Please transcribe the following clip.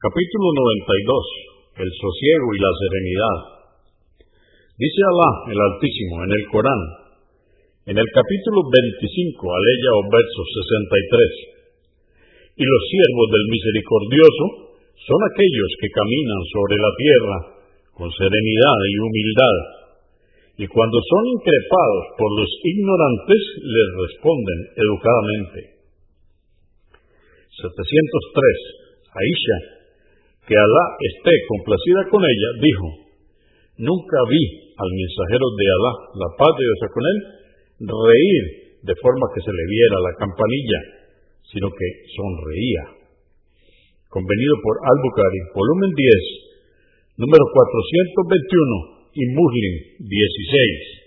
Capítulo 92. El sosiego y la serenidad. Dice Alá, el Altísimo, en el Corán, en el capítulo 25, aleya o verso 63. Y los siervos del misericordioso son aquellos que caminan sobre la tierra con serenidad y humildad, y cuando son increpados por los ignorantes les responden educadamente. 703. Aisha que Alá esté complacida con ella, dijo, nunca vi al mensajero de Alá, la paz de Dios con él, reír de forma que se le viera la campanilla, sino que sonreía. Convenido por Al-Bukhari, volumen 10, número 421 y Muslim 16.